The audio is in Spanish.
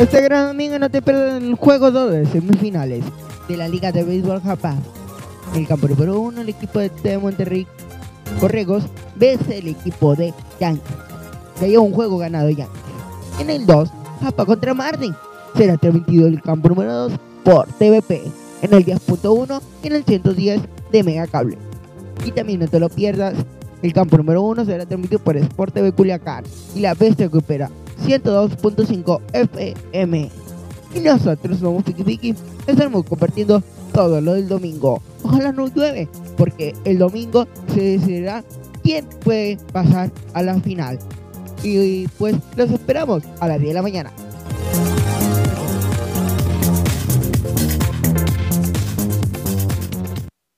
Este gran domingo no te pierdas el juego 2 de semifinales de la Liga de Béisbol Japón. El campo número 1, el equipo de Monterrey Corregos, vence el equipo de Yankees. Se lleva un juego ganado Yankees. En el 2, Japa contra Martin. Será transmitido el campo número 2 por TVP en el 10.1 y en el 110 de Mega Cable. Y también no te lo pierdas, el campo número 1 será transmitido por Sport TV Culiacán y la bestia recupera 102.5 FM. Y nosotros somos Piki Piki, estaremos compartiendo todo lo del domingo. Ojalá no llueve, porque el domingo se decidirá quién puede pasar a la final. Y pues los esperamos a las 10 de la mañana.